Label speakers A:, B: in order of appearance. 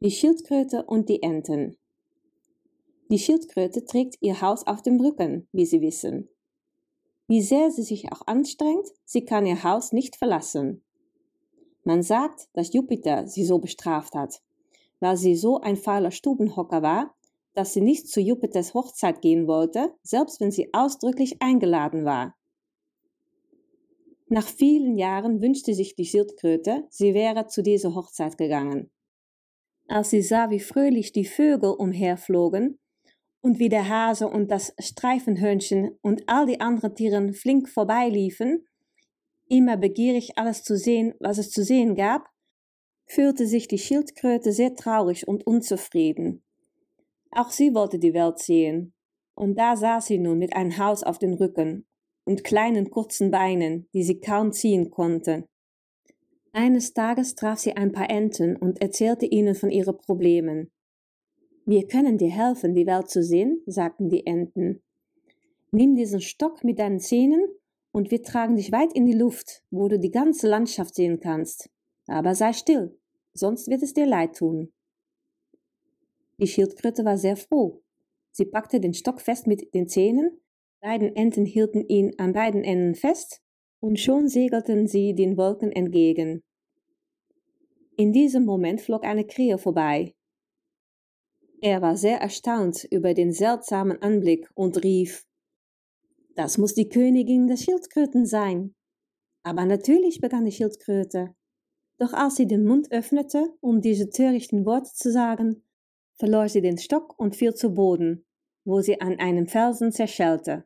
A: Die Schildkröte und die Enten. Die Schildkröte trägt ihr Haus auf dem Rücken, wie Sie wissen. Wie sehr sie sich auch anstrengt, sie kann ihr Haus nicht verlassen. Man sagt, dass Jupiter sie so bestraft hat, weil sie so ein fauler Stubenhocker war, dass sie nicht zu Jupiters Hochzeit gehen wollte, selbst wenn sie ausdrücklich eingeladen war. Nach vielen Jahren wünschte sich die Schildkröte, sie wäre zu dieser Hochzeit gegangen. Als sie sah, wie fröhlich die Vögel umherflogen und wie der Hase und das Streifenhörnchen und all die anderen Tiere flink vorbeiliefen, immer begierig alles zu sehen, was es zu sehen gab, fühlte sich die Schildkröte sehr traurig und unzufrieden. Auch sie wollte die Welt sehen, und da saß sie nun mit einem Haus auf den Rücken und kleinen kurzen Beinen, die sie kaum ziehen konnte. Eines Tages traf sie ein paar Enten und erzählte ihnen von ihren Problemen. Wir können dir helfen, die Welt zu sehen, sagten die Enten. Nimm diesen Stock mit deinen Zähnen und wir tragen dich weit in die Luft, wo du die ganze Landschaft sehen kannst. Aber sei still, sonst wird es dir leid tun. Die Schildkröte war sehr froh. Sie packte den Stock fest mit den Zähnen, beiden Enten hielten ihn an beiden Enden fest, und schon segelten sie den Wolken entgegen. In diesem Moment flog eine Krähe vorbei. Er war sehr erstaunt über den seltsamen Anblick und rief, das muss die Königin der Schildkröten sein. Aber natürlich begann die Schildkröte. Doch als sie den Mund öffnete, um diese törichten Worte zu sagen, verlor sie den Stock und fiel zu Boden, wo sie an einem Felsen zerschellte.